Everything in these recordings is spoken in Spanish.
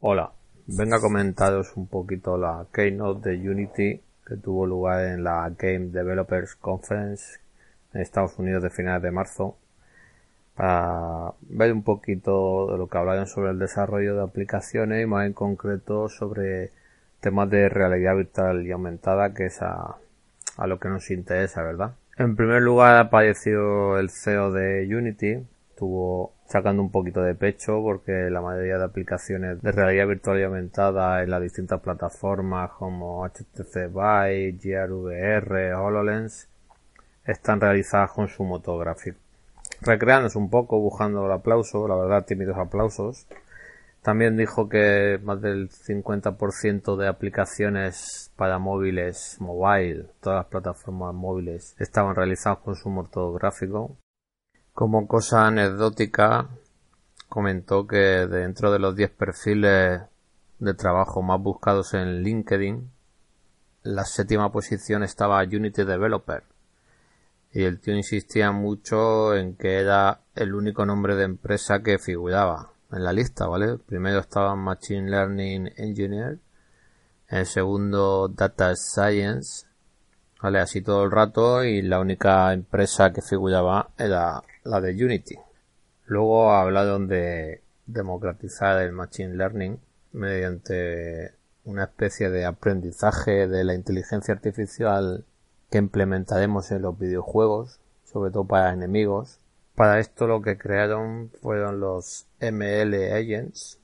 Hola, venga a comentaros un poquito la keynote de Unity que tuvo lugar en la Game Developers Conference en Estados Unidos de finales de marzo para ver un poquito de lo que hablaron sobre el desarrollo de aplicaciones y más en concreto sobre temas de realidad virtual y aumentada que es a, a lo que nos interesa, ¿verdad? En primer lugar apareció el CEO de Unity, estuvo sacando un poquito de pecho porque la mayoría de aplicaciones de realidad virtual y aumentada en las distintas plataformas como HTC Vive, GRVR, HoloLens están realizadas con su motor gráfico. Recreándose un poco, buscando el aplauso, la verdad tímidos aplausos. También dijo que más del 50% de aplicaciones para móviles mobile, todas las plataformas móviles, estaban realizadas con su motor gráfico. Como cosa anecdótica, comentó que dentro de los 10 perfiles de trabajo más buscados en LinkedIn, la séptima posición estaba Unity Developer. Y el tío insistía mucho en que era el único nombre de empresa que figuraba en la lista, ¿vale? Primero estaba Machine Learning Engineer, el segundo Data Science, ¿vale? Así todo el rato y la única empresa que figuraba era la de Unity. Luego hablaron de democratizar el Machine Learning mediante una especie de aprendizaje de la inteligencia artificial que implementaremos en los videojuegos, sobre todo para enemigos. Para esto lo que crearon fueron los ML Agents,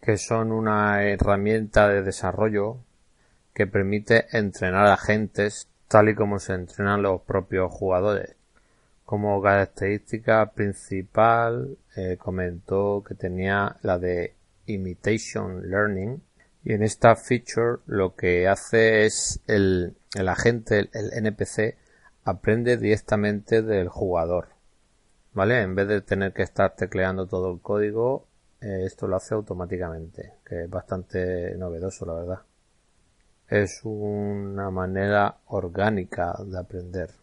que son una herramienta de desarrollo que permite entrenar agentes tal y como se entrenan los propios jugadores. Como característica principal eh, comentó que tenía la de imitation learning y en esta feature lo que hace es el, el agente, el NPC, aprende directamente del jugador. ¿Vale? En vez de tener que estar tecleando todo el código, eh, esto lo hace automáticamente, que es bastante novedoso, la verdad. Es una manera orgánica de aprender.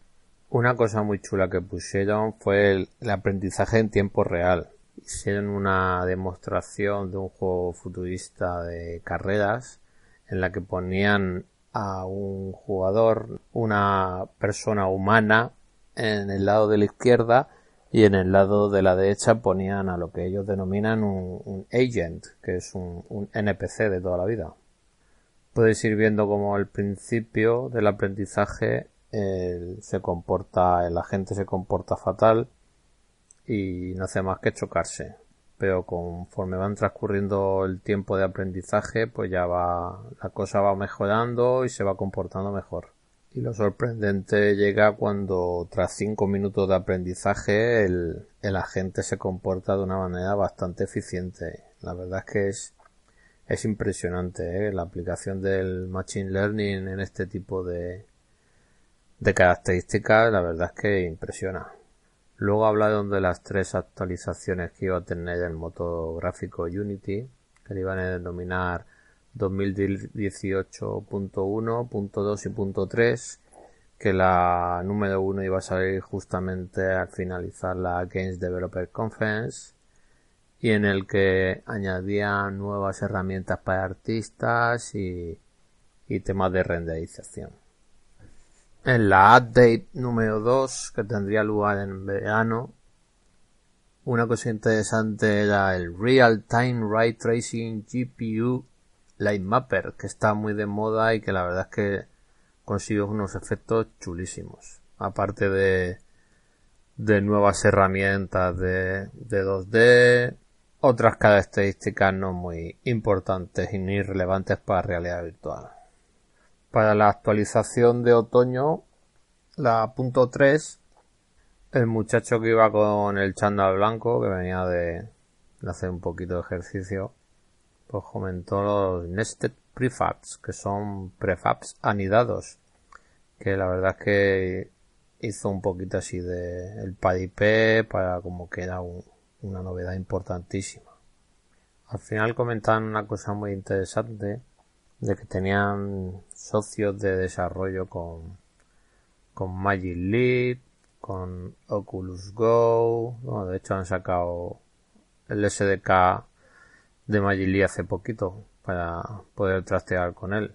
Una cosa muy chula que pusieron fue el, aprendizaje en tiempo real. Hicieron una demostración de un juego futurista de carreras en la que ponían a un jugador, una persona humana en el lado de la izquierda y en el lado de la derecha ponían a lo que ellos denominan un, agent, que es un, NPC de toda la vida. Puedes ir viendo como al principio del aprendizaje se comporta, el agente se comporta fatal y no hace más que chocarse. Pero conforme van transcurriendo el tiempo de aprendizaje, pues ya va, la cosa va mejorando y se va comportando mejor. Y lo sorprendente llega cuando tras cinco minutos de aprendizaje el, el agente se comporta de una manera bastante eficiente. La verdad es que es, es impresionante ¿eh? la aplicación del Machine Learning en este tipo de, de características, la verdad es que impresiona. Luego hablaron de las tres actualizaciones que iba a tener el motor gráfico Unity, que le iban a denominar 2018.1, .2 y .3, que la número 1 iba a salir justamente al finalizar la Games Developer Conference y en el que añadían nuevas herramientas para artistas y, y temas de renderización. En la update número 2, que tendría lugar en verano, una cosa interesante era el Real Time Ray Tracing GPU Light Mapper, que está muy de moda y que la verdad es que consigue unos efectos chulísimos. Aparte de, de nuevas herramientas de, de 2D, otras características no muy importantes y ni relevantes para realidad virtual. Para la actualización de otoño, la punto 3, el muchacho que iba con el chándal blanco, que venía de, hacer un poquito de ejercicio, pues comentó los nested prefabs, que son prefabs anidados, que la verdad es que hizo un poquito así de el padipé para como que era una novedad importantísima. Al final comentaban una cosa muy interesante de que tenían socios de desarrollo con, con Magic Leap, con Oculus Go, de hecho han sacado el SDK de Magili hace poquito para poder trastear con él.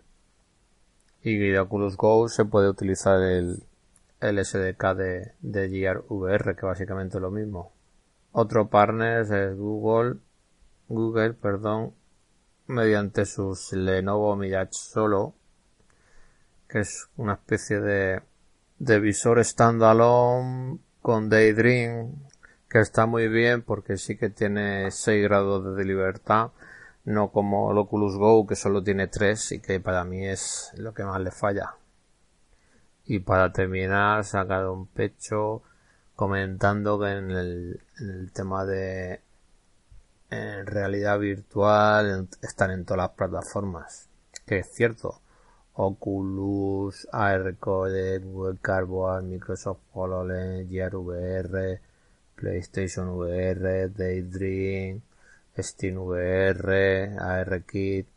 Y de Oculus Go se puede utilizar el, el SDK de, de Gear VR, que básicamente es lo mismo. Otro partner es Google, Google, perdón, mediante sus Lenovo Mirage Solo, que es una especie de, de visor standalone con Daydream, que está muy bien porque sí que tiene 6 grados de libertad, no como el Oculus Go que solo tiene 3 y que para mí es lo que más le falla. Y para terminar, sacado un pecho comentando que en el, en el tema de en realidad virtual están en todas las plataformas. Que es cierto. Oculus, ARCode, Google Cardboard, Microsoft HoloLens, Gear VR, PlayStation VR, Daydream, Steam VR, ARKit.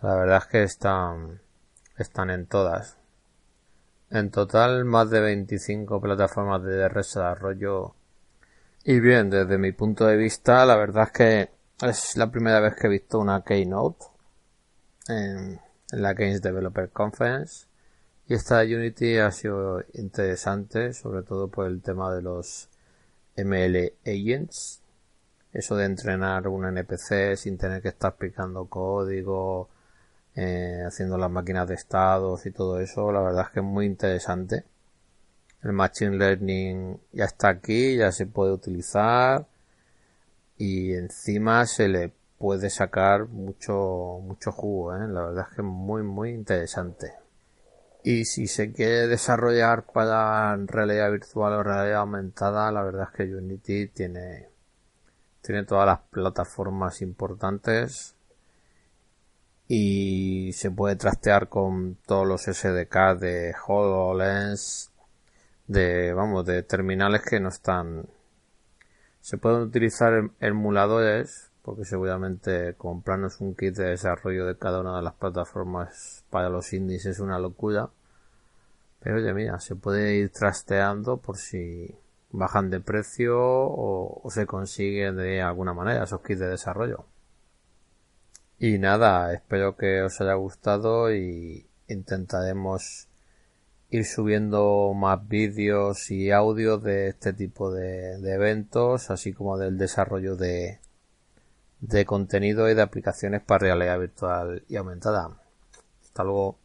La verdad es que están, están en todas. En total, más de 25 plataformas de desarrollo. Y bien, desde mi punto de vista, la verdad es que es la primera vez que he visto una Keynote en, la Games Developer Conference. Y esta de Unity ha sido interesante, sobre todo por el tema de los ML Agents. Eso de entrenar un NPC sin tener que estar picando código, eh, haciendo las máquinas de estados y todo eso, la verdad es que es muy interesante. El Machine Learning ya está aquí, ya se puede utilizar y encima se le puede sacar mucho, mucho jugo, ¿eh? la verdad es que es muy, muy interesante. Y si se quiere desarrollar para realidad virtual o realidad aumentada, la verdad es que Unity tiene, tiene todas las plataformas importantes y se puede trastear con todos los SDK de HoloLens, de, vamos, de terminales que no están, se pueden utilizar em, emuladores, porque seguramente comprarnos un kit de desarrollo de cada una de las plataformas para los indies es una locura. Pero oye, mira, se puede ir trasteando por si bajan de precio o, o se consigue de alguna manera esos kits de desarrollo. Y nada, espero que os haya gustado y intentaremos ir subiendo más vídeos y audios de este tipo de, eventos, así como del desarrollo de, de contenido y de aplicaciones para realidad virtual y aumentada. Hasta luego.